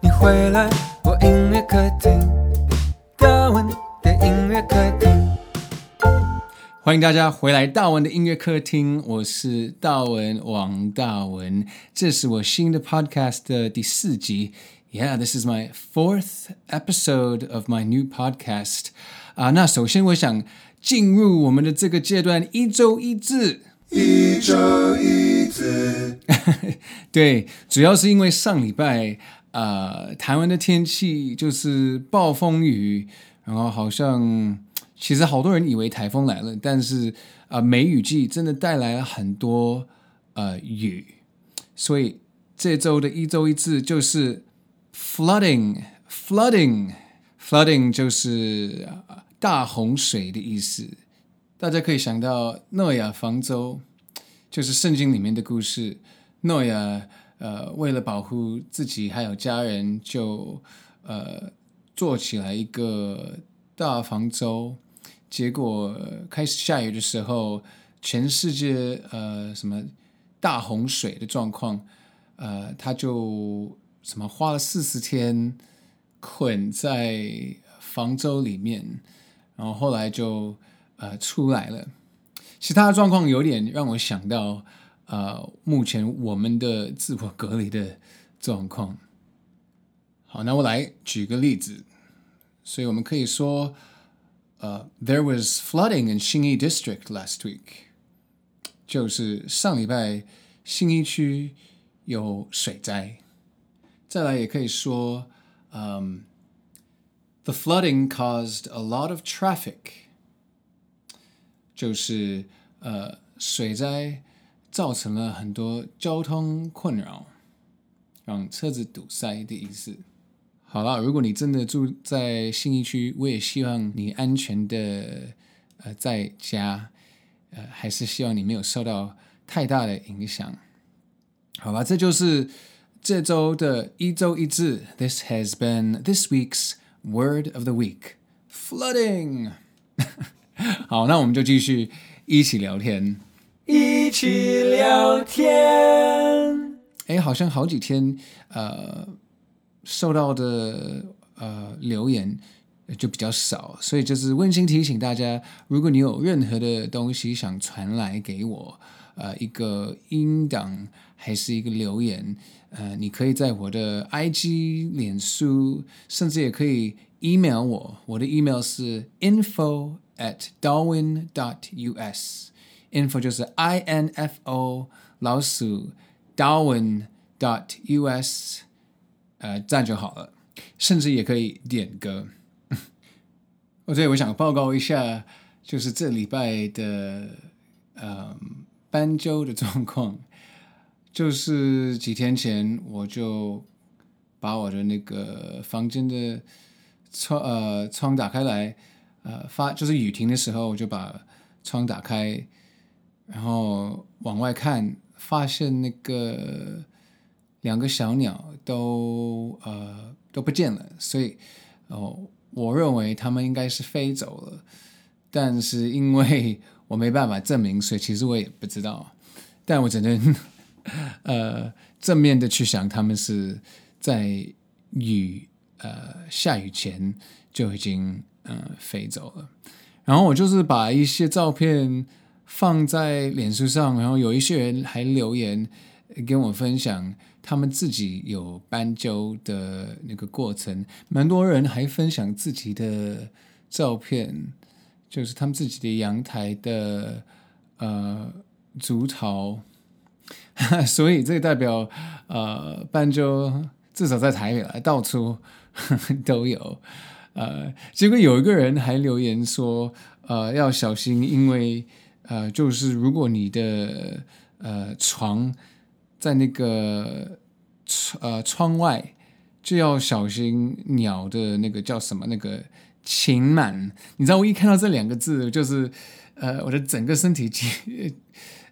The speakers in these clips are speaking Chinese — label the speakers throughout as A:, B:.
A: 你回来，我音乐客厅，大文的音乐客厅。欢迎大家回来，大文的音乐客厅，我是大文王大文，这是我新的 podcast 的第四集。Yeah, this is my fourth episode of my new podcast. 啊，那首先我想进入我们的这个阶段，一周一字。一周一字，对，主要是因为上礼拜，呃，台湾的天气就是暴风雨，然后好像其实好多人以为台风来了，但是啊、梅雨季真的带来了很多呃雨，所以这周的一周一字就是 flooding，flooding，flooding 就是大洪水的意思。大家可以想到诺亚方舟，就是圣经里面的故事。诺亚呃，为了保护自己还有家人，就呃做起来一个大方舟。结果开始下雨的时候，全世界呃什么大洪水的状况，呃他就什么花了四十天捆在方舟里面，然后后来就。呃，出来了。其他的状况有点让我想到，呃，目前我们的自我隔离的状况。好，那我来举个例子。所以我们可以说，呃，There was flooding in 信义 District last week，就是上礼拜信义区有水灾。再来也可以说，嗯，The flooding caused a lot of traffic。就是呃，水灾 造成了很多交通困扰，让车子堵塞的意思。好了，如果你真的住在信义区，我也希望你安全的呃在家，呃，还是希望你没有受到太大的影响。好吧，这就是这周的一周一字。This has been this week's word of the week: flooding. 好，那我们就继续一起聊天，一起聊天。哎，好像好几天，呃，收到的呃留言就比较少，所以就是温馨提醒大家，如果你有任何的东西想传来给我，呃，一个音档还是一个留言，呃，你可以在我的 IG、脸书，甚至也可以 email 我，我的 email 是 info。at darwin dot us info 就是 i n f o 老鼠 darwin dot us 呃，这样就好了，甚至也可以点歌。哦，对，我想报告一下，就是这礼拜的呃斑鸠的状况，就是几天前我就把我的那个房间的窗呃窗打开来。呃，发就是雨停的时候，我就把窗打开，然后往外看，发现那个两个小鸟都呃都不见了，所以哦，我认为它们应该是飞走了，但是因为我没办法证明，所以其实我也不知道，但我只能呃正面的去想，它们是在雨呃下雨前就已经。嗯，飞走了。然后我就是把一些照片放在脸书上，然后有一些人还留言跟我分享他们自己有斑鸠的那个过程。蛮多人还分享自己的照片，就是他们自己的阳台的呃竹巢。所以这代表呃斑鸠至少在台北来到处 都有。呃，结果有一个人还留言说，呃，要小心，因为呃，就是如果你的呃床在那个呃窗外，就要小心鸟的那个叫什么那个禽螨。你知道我一看到这两个字，就是呃我的整个身体鸡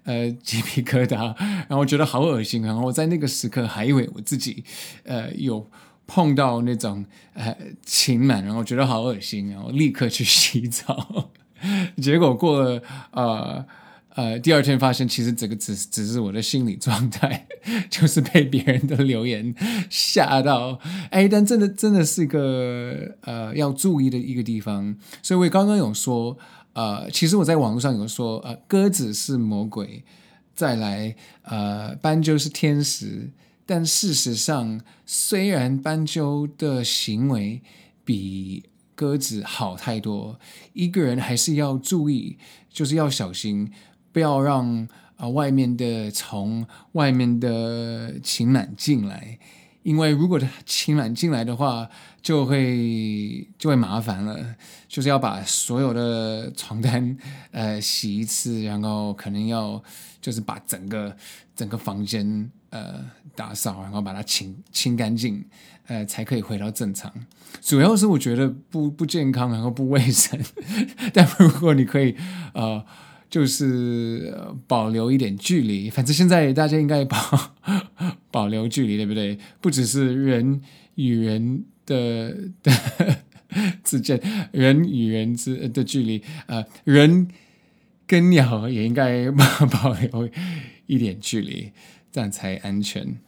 A: 呃鸡皮疙瘩，然后觉得好恶心。然后我在那个时刻还以为我自己呃有碰到那种呃禽螨，然后觉得好恶心，然后立刻去洗澡。结果过了呃。呃，第二天发现，其实这个只只是我的心理状态，就是被别人的留言吓到。哎，但真的真的是一个呃要注意的一个地方。所以我刚刚有说，呃，其实我在网络上有说，呃，鸽子是魔鬼，再来呃，斑鸠是天使。但事实上，虽然斑鸠的行为比鸽子好太多，一个人还是要注意，就是要小心。不要让啊、呃、外面的虫、外面的禽螨进来，因为如果禽螨进来的话，就会就会麻烦了。就是要把所有的床单呃洗一次，然后可能要就是把整个整个房间呃打扫，然后把它清清干净，呃才可以回到正常。主要是我觉得不不健康，然后不卫生。但如果你可以呃。就是保留一点距离，反正现在大家应该保 保留距离，对不对？不只是人与人的的之间，人与人之的距离，呃，人跟鸟也应该保保留一点距离，这样才安全。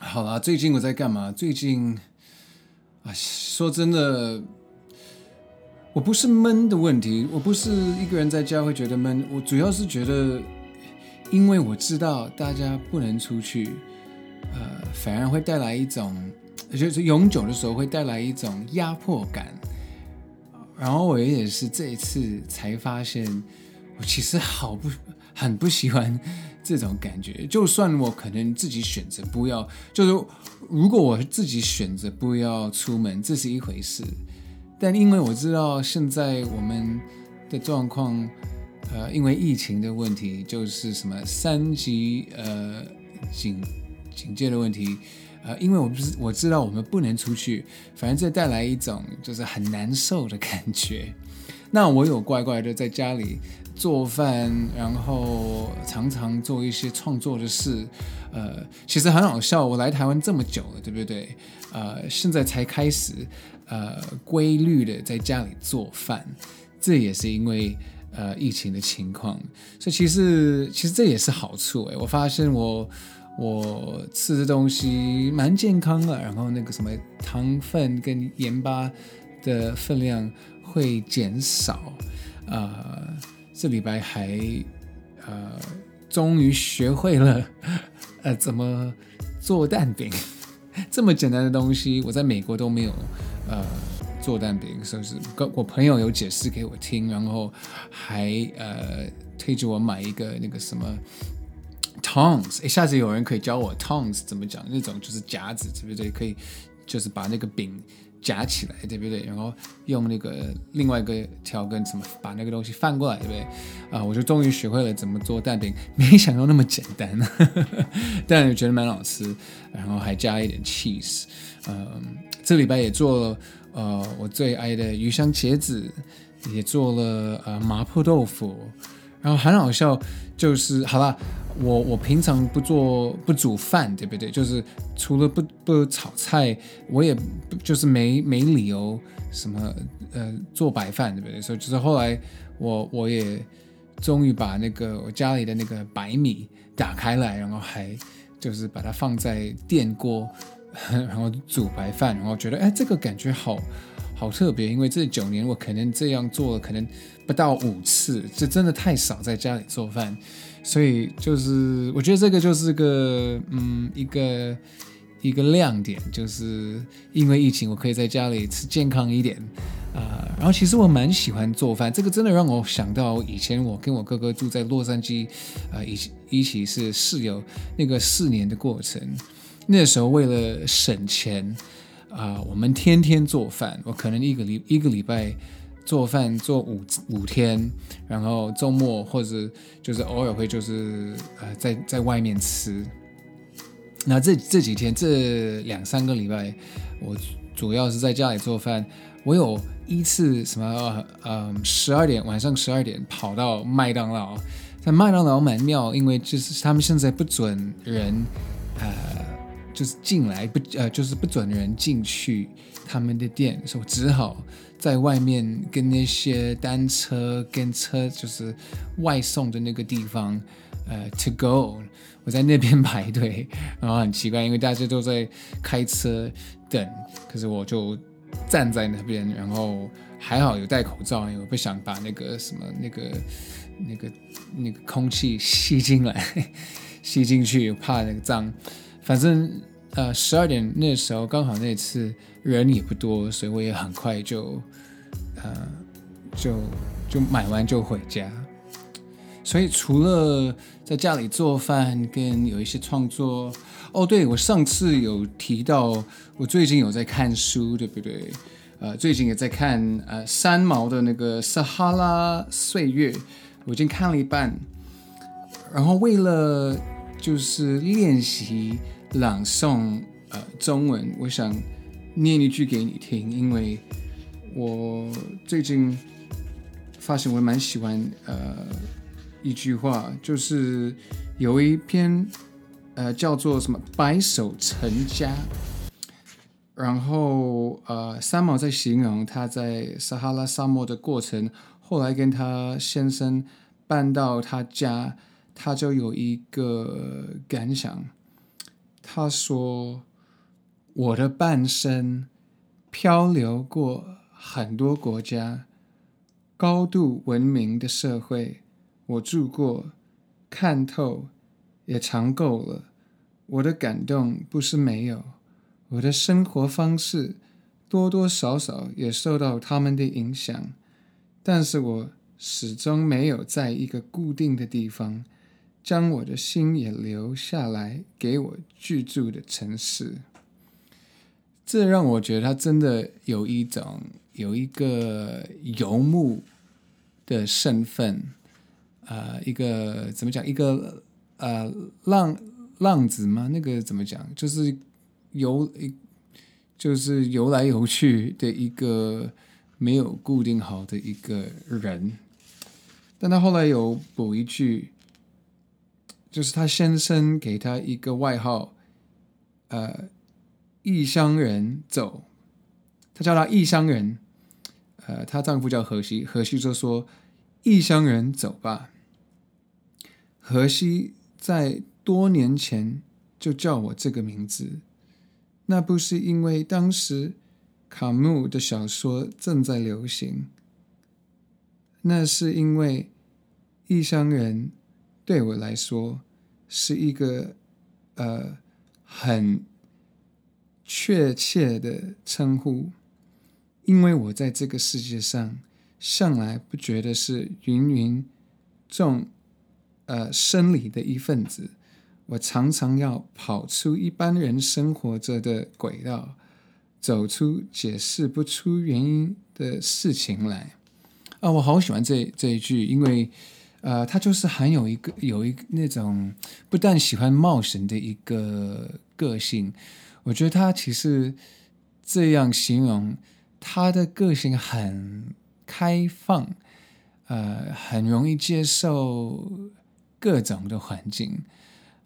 A: 好啦，最近我在干嘛？最近啊，说真的。我不是闷的问题，我不是一个人在家会觉得闷，我主要是觉得，因为我知道大家不能出去，呃，反而会带来一种，就是永久的时候会带来一种压迫感。然后我也是这一次才发现，我其实好不很不喜欢这种感觉。就算我可能自己选择不要，就是如果我自己选择不要出门，这是一回事。但因为我知道现在我们的状况，呃，因为疫情的问题，就是什么三级呃警警戒的问题，呃，因为我不是我知道我们不能出去，反正这带来一种就是很难受的感觉。那我有乖乖的在家里做饭，然后常常做一些创作的事，呃，其实很好笑。我来台湾这么久了，对不对？呃，现在才开始。呃，规律的在家里做饭，这也是因为呃疫情的情况，所以其实其实这也是好处诶，我发现我我吃的东西蛮健康的，然后那个什么糖分跟盐巴的分量会减少。呃，这礼拜还呃终于学会了 呃怎么做蛋饼，这么简单的东西，我在美国都没有。呃，做蛋饼是不是？跟我朋友有解释给我听，然后还呃推着我买一个那个什么 tongs。一，下子有人可以教我 tongs 怎么讲？那种就是夹子，对不对？可以就是把那个饼夹起来，对不对？然后用那个另外一个条根什么把那个东西翻过来，对不对？啊、我就终于学会了怎么做蛋饼，没想到那么简单，但觉得蛮好吃，然后还加一点 cheese，嗯、呃。这礼拜也做了，呃，我最爱的鱼香茄子，也做了呃麻婆豆腐，然后很好笑，就是好了，我我平常不做不煮饭，对不对？就是除了不不炒菜，我也就是没没理由什么呃做白饭，对不对？所以就是后来我我也终于把那个我家里的那个白米打开来，然后还就是把它放在电锅。然后煮白饭，然后觉得哎，这个感觉好好特别，因为这九年我可能这样做了，可能不到五次，这真的太少在家里做饭，所以就是我觉得这个就是个嗯一个一个亮点，就是因为疫情我可以在家里吃健康一点啊、然后其实我蛮喜欢做饭，这个真的让我想到以前我跟我哥哥住在洛杉矶，啊、呃，一起一起是室友那个四年的过程。那时候为了省钱，啊、我们天天做饭。我可能一个礼一个礼拜做饭做五五天，然后周末或者就是偶尔会就是呃在在外面吃。那这这几天这两三个礼拜，我主要是在家里做饭。我有一次什么呃十二点晚上十二点跑到麦当劳，在麦当劳蛮妙，因为就是他们现在不准人呃就是进来不呃就是不准人进去他们的店，所以我只好在外面跟那些单车跟车就是外送的那个地方呃 to go。我在那边排队，然后很奇怪，因为大家都在开车等，可是我就站在那边，然后还好有戴口罩，因为我不想把那个什么那个那个那个空气吸进来，吸进去，怕那个脏。反正呃十二点那时候刚好那次人也不多，所以我也很快就呃就就买完就回家。所以除了在家里做饭跟有一些创作，哦，对，我上次有提到，我最近有在看书，对不对？呃，最近也在看呃三毛的那个《撒哈拉岁月》，我已经看了一半。然后为了就是练习朗诵呃中文，我想念一句给你听，因为我最近发现我蛮喜欢呃。一句话就是有一篇，呃，叫做什么“白手成家”，然后呃，三毛在形容他在撒哈拉沙漠的过程，后来跟他先生搬到他家，他就有一个感想，他说：“我的半生漂流过很多国家，高度文明的社会。”我住过，看透，也尝够了。我的感动不是没有，我的生活方式多多少少也受到他们的影响，但是我始终没有在一个固定的地方，将我的心也留下来给我居住的城市。这让我觉得他真的有一种有一个游牧的身份。呃，一个怎么讲？一个呃浪浪子吗？那个怎么讲？就是游，就是游来游去的一个没有固定好的一个人。但他后来有补一句，就是他先生给他一个外号，呃，异乡人走，他叫他异乡人。呃，她丈夫叫荷西，荷西就说：“异乡人走吧。”荷西在多年前就叫我这个名字，那不是因为当时卡穆的小说正在流行，那是因为异乡人对我来说是一个呃很确切的称呼，因为我在这个世界上向来不觉得是芸芸众。呃，生理的一份子，我常常要跑出一般人生活着的轨道，走出解释不出原因的事情来。啊，我好喜欢这这一句，因为呃，他就是含有一个有一那种不但喜欢冒险的一个个性。我觉得他其实这样形容他的个性很开放，呃，很容易接受。各种的环境，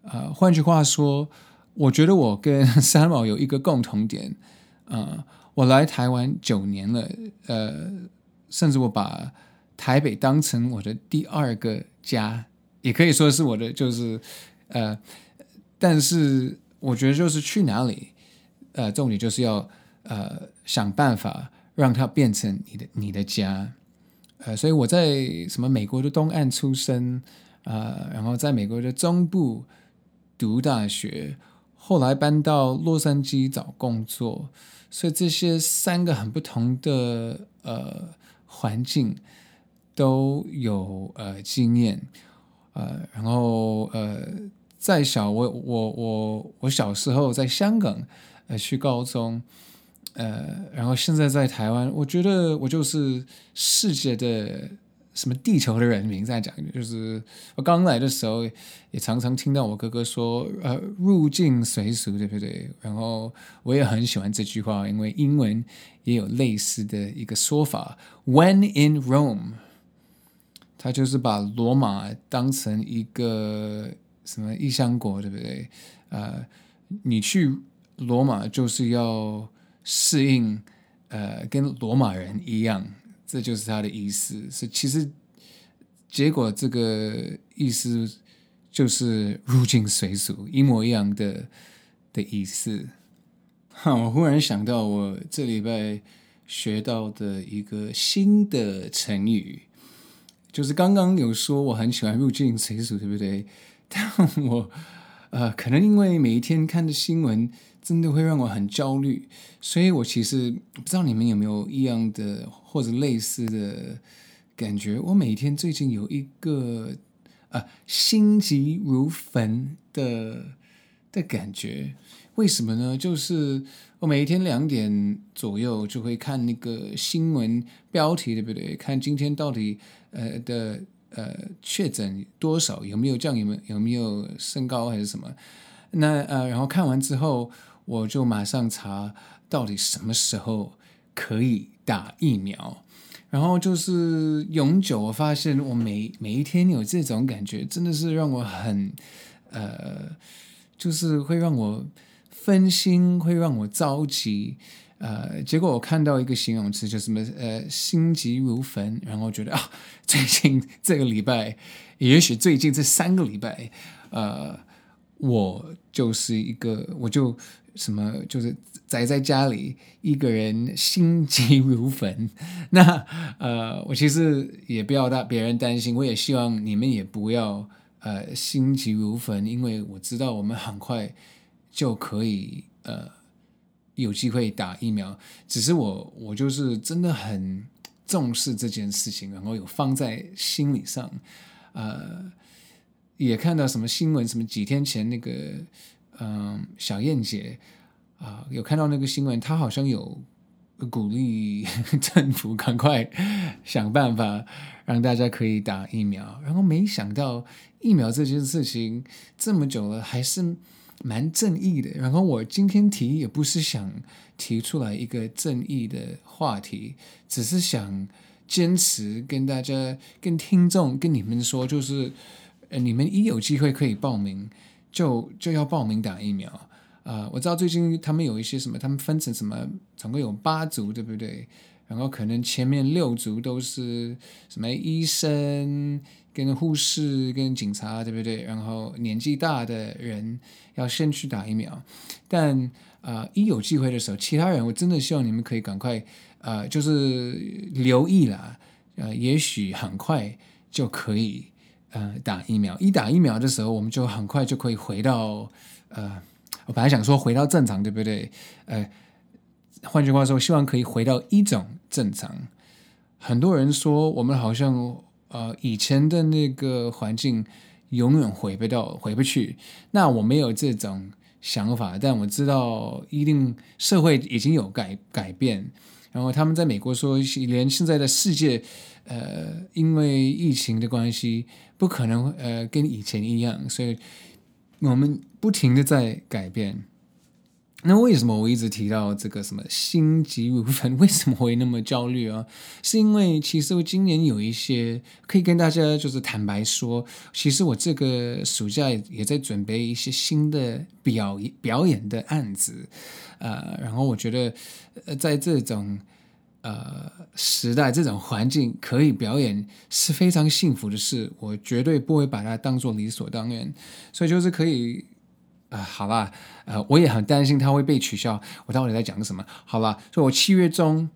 A: 呃，换句话说，我觉得我跟 三毛有一个共同点，呃，我来台湾九年了，呃，甚至我把台北当成我的第二个家，也可以说是我的，就是，呃，但是我觉得就是去哪里，呃，重点就是要呃想办法让它变成你的你的家，呃，所以我在什么美国的东岸出生。呃，然后在美国的中部读大学，后来搬到洛杉矶找工作，所以这些三个很不同的呃环境都有呃经验，呃，然后呃，在小我我我我小时候在香港呃去高中，呃，然后现在在台湾，我觉得我就是世界的。什么地球的人民在讲，就是我刚来的时候也常常听到我哥哥说，呃，入境随俗，对不对？然后我也很喜欢这句话，因为英文也有类似的一个说法，When in Rome，他就是把罗马当成一个什么异乡国，对不对？呃，你去罗马就是要适应，呃，跟罗马人一样。这就是他的意思，是其实结果这个意思就是入境随俗，一模一样的的意思。哈，我忽然想到，我这礼拜学到的一个新的成语，就是刚刚有说我很喜欢入境随俗，对不对？但我呃，可能因为每一天看的新闻。真的会让我很焦虑，所以我其实不知道你们有没有一样的或者类似的感觉。我每天最近有一个啊心急如焚的的感觉，为什么呢？就是我每一天两点左右就会看那个新闻标题，对不对？看今天到底呃的呃确诊多少，有没有降，有没有有没有升高还是什么？那呃，然后看完之后。我就马上查到底什么时候可以打疫苗，然后就是永久。我发现我每每一天有这种感觉，真的是让我很呃，就是会让我分心，会让我着急。呃，结果我看到一个形容词，就什么呃，心急如焚。然后觉得啊，最近这个礼拜，也许最近这三个礼拜，呃，我就是一个，我就。什么就是宅在家里一个人心急如焚，那呃，我其实也不要让别人担心，我也希望你们也不要呃心急如焚，因为我知道我们很快就可以呃有机会打疫苗，只是我我就是真的很重视这件事情，然后有放在心理上，呃，也看到什么新闻，什么几天前那个。嗯，小燕姐啊，有看到那个新闻，她好像有鼓励 政府赶快想办法让大家可以打疫苗。然后没想到疫苗这件事情这么久了，还是蛮正义的。然后我今天提也不是想提出来一个正义的话题，只是想坚持跟大家、跟听众、跟你们说，就是呃，你们一有机会可以报名。就就要报名打疫苗啊、我知道最近他们有一些什么，他们分成什么，总共有八组，对不对？然后可能前面六组都是什么医生、跟护士、跟警察，对不对？然后年纪大的人要先去打疫苗，但啊、一有机会的时候，其他人我真的希望你们可以赶快啊、呃，就是留意啦，呃，也许很快就可以。呃，打疫苗，一打疫苗的时候，我们就很快就可以回到呃，我本来想说回到正常，对不对？呃，换句话说，希望可以回到一种正常。很多人说我们好像呃以前的那个环境永远回不到，回不去。那我没有这种想法，但我知道一定社会已经有改改变。然后他们在美国说，连现在的世界。呃，因为疫情的关系，不可能呃跟以前一样，所以我们不停的在改变。那为什么我一直提到这个什么心急如焚？为什么会那么焦虑啊？是因为其实我今年有一些可以跟大家就是坦白说，其实我这个暑假也在准备一些新的表表演的案子，呃，然后我觉得呃在这种。呃，时代这种环境可以表演是非常幸福的事，我绝对不会把它当做理所当然。所以就是可以，呃，好吧，呃，我也很担心它会被取消。我到底在讲什么？好吧，所以我七月中，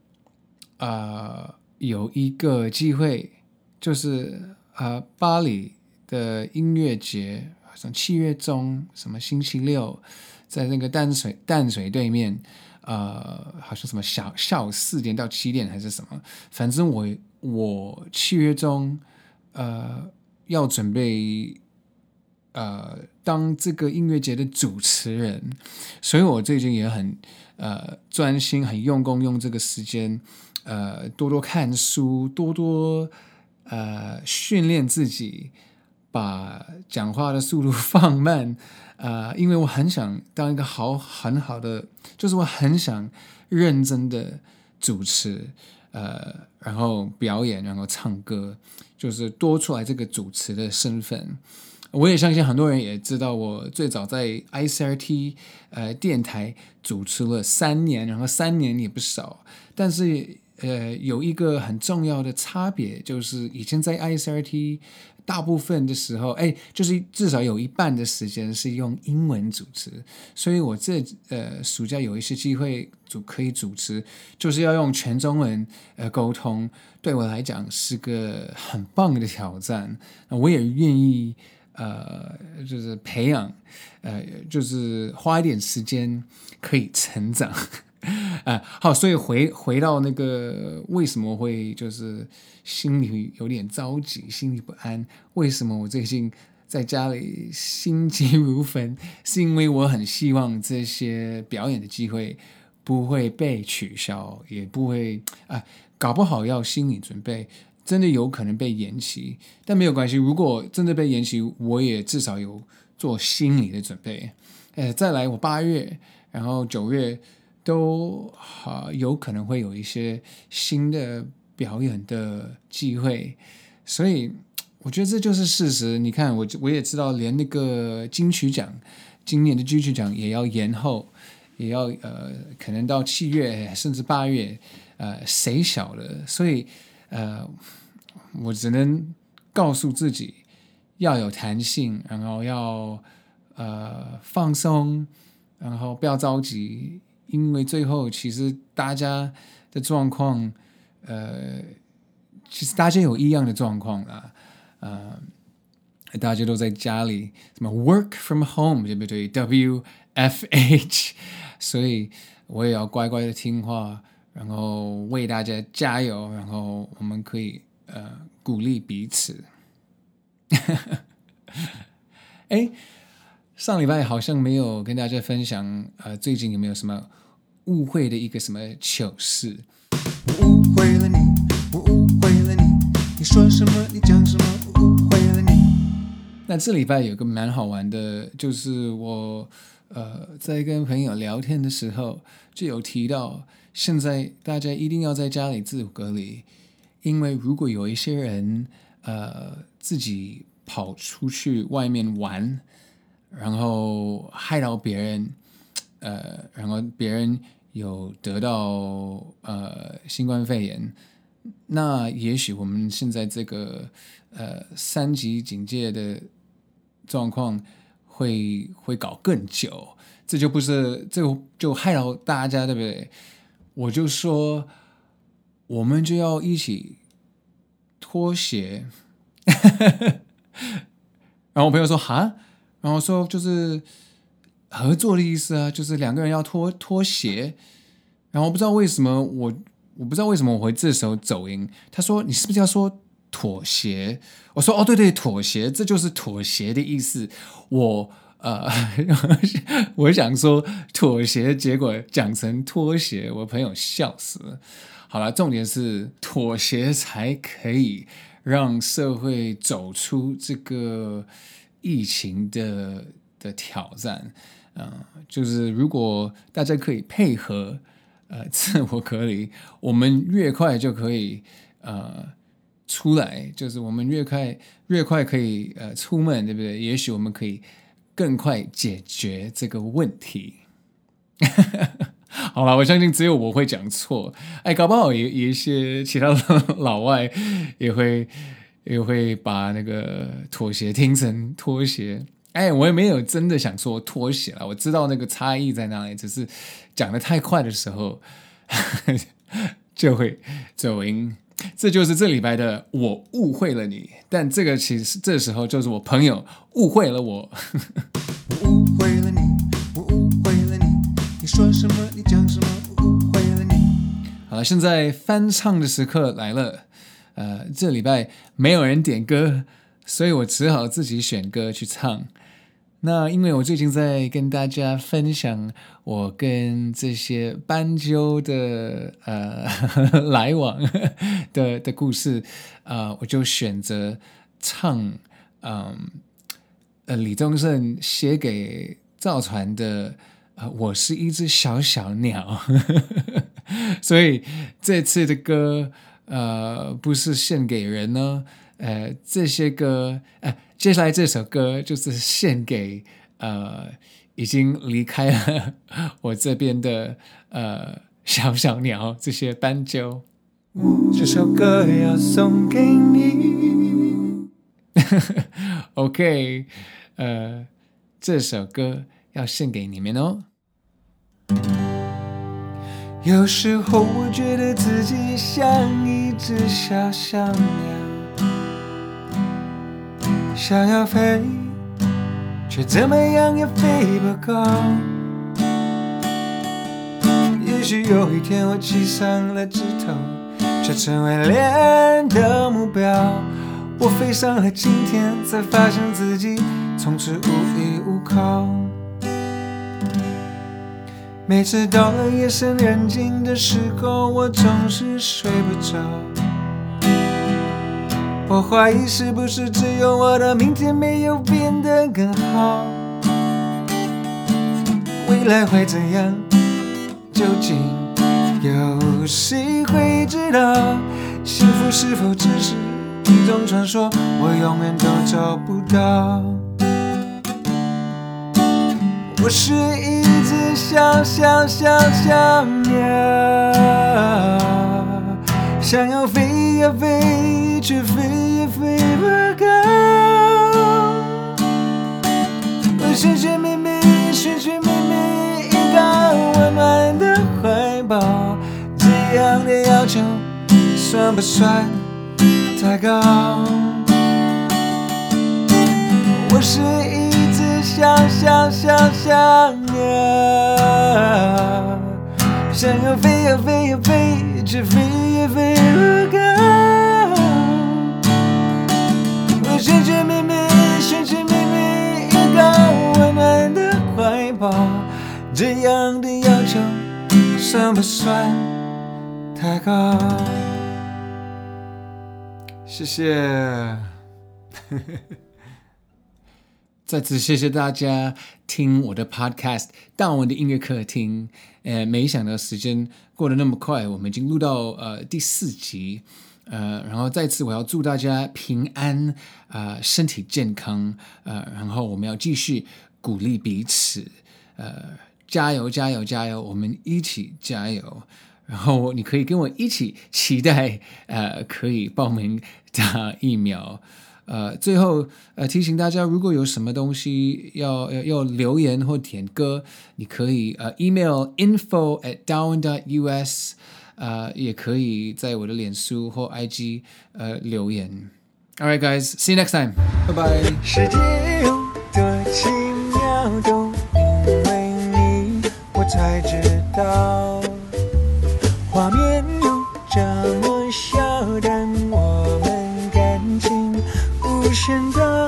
A: 呃，有一个机会，就是呃，巴黎的音乐节，好像七月中什么星期六，在那个淡水淡水对面。呃，好像什么下下午四点到七点还是什么，反正我我七月中呃要准备呃当这个音乐节的主持人，所以我最近也很呃专心，很用功，用这个时间呃多多看书，多多呃训练自己，把讲话的速度放慢，呃，因为我很想当一个好很好的，就是我很想认真的主持，呃，然后表演，然后唱歌，就是多出来这个主持的身份。我也相信很多人也知道，我最早在 ICRT 呃电台主持了三年，然后三年也不少。但是呃有一个很重要的差别，就是以前在 ICRT 大部分的时候，哎，就是至少有一半的时间是用英文主持。所以我这呃暑假有一些机会主可以主持，就是要用全中文呃沟通，对我来讲是个很棒的挑战。我也愿意。呃，就是培养，呃，就是花一点时间可以成长，啊、好，所以回回到那个为什么会就是心里有点着急，心里不安？为什么我最近在家里心急如焚？是因为我很希望这些表演的机会不会被取消，也不会啊、搞不好要心理准备。真的有可能被延期，但没有关系。如果真的被延期，我也至少有做心理的准备。呃，再来，我八月，然后九月都好、有可能会有一些新的表演的机会，所以我觉得这就是事实。你看，我我也知道，连那个金曲奖，今年的金曲奖也要延后，也要呃，可能到七月甚至八月，呃，谁晓得？所以。呃，我只能告诉自己要有弹性，然后要呃放松，然后不要着急，因为最后其实大家的状况，呃，其实大家有一样的状况啊，呃，大家都在家里，什么 work from home 对不对？W F H，所以我也要乖乖的听话。然后为大家加油，然后我们可以呃鼓励彼此。哎，上礼拜好像没有跟大家分享，呃，最近有没有什么误会的一个什么糗事？我误会了你，我误会了你，你说什么？你讲什么？我误会了你。那这礼拜有个蛮好玩的，就是我呃在跟朋友聊天的时候就有提到。现在大家一定要在家里自我隔离，因为如果有一些人呃自己跑出去外面玩，然后害到别人，呃，然后别人有得到呃新冠肺炎，那也许我们现在这个呃三级警戒的状况会会搞更久，这就不是这就，就害到大家，对不对？我就说，我们就要一起脱鞋，然后我朋友说哈，然后说就是合作的意思啊，就是两个人要脱脱鞋，然后我不知道为什么我我不知道为什么我会这时候走音，他说你是不是要说妥协？我说哦对对，妥协，这就是妥协的意思，我。呃，我想说妥协，结果讲成拖鞋，我朋友笑死了。好了，重点是妥协才可以让社会走出这个疫情的的挑战。嗯、就是如果大家可以配合，呃，自我隔离，我们越快就可以呃出来，就是我们越快越快可以呃出门，对不对？也许我们可以。更快解决这个问题。好了，我相信只有我会讲错。哎，搞不好有一些其他的老外也会 也会把那个妥协听成拖鞋。哎，我也没有真的想说拖鞋了。我知道那个差异在哪里，只是讲得太快的时候 就会走音。这就是这礼拜的我误会了你，但这个其实这时候就是我朋友误会了我。我误会了你，我误会了你，你说什么？你讲什么？我误会了你。好了，现在翻唱的时刻来了。呃，这礼拜没有人点歌，所以我只好自己选歌去唱。那因为我最近在跟大家分享我跟这些斑鸠的呃 来往的的故事，呃，我就选择唱嗯，呃李宗盛写给赵传的呃我是一只小小鸟，所以这次的歌呃不是献给人呢，呃这些歌呃。接下来这首歌就是献给呃已经离开了我这边的呃小小鸟这些斑鸠。
B: 这首歌要送给你。
A: OK，呃，这首歌要献给你们哦。
B: 有时候我觉得自己像一只小小鸟。想要飞，却怎么样也飞不高。也许有一天我栖上了枝头，却成为猎人的目标。我飞上了青天，才发现自己从此无依无靠。每次到了夜深人静的时候，我总是睡不着。我怀疑是不是只有我的明天没有变得更好？未来会怎样？究竟有谁会知道？幸福是否只是一种传说？我永远都找不到。我是一只小小小小鸟，想要飞呀飞，却飞也。飞不高，我寻寻觅觅，寻寻觅觅一个温暖的怀抱，这样的要求算不算太高？我是一只小小小小鸟，想要飞呀飞呀飞，却飞也飞不高。我寻寻觅觅，寻寻觅觅一个温暖的怀抱，这样的要求算不算太高？谢谢，
A: 再次谢谢大家听我的 Podcast《大文的音乐客厅》。呃，没想到时间过得那么快，我们已经录到呃第四集。呃，然后再次我要祝大家平安、呃，身体健康，呃，然后我们要继续鼓励彼此，呃，加油加油加油，我们一起加油。然后你可以跟我一起期待，呃，可以报名打疫苗。呃，最后呃提醒大家，如果有什么东西要要要留言或点歌，你可以呃 email info at down dot us。呃也可以在我的脸书或 IG 呃留言。All right, guys, see you next time. Bye bye.
B: 世界有多奇妙，都因为你，我才知道。现在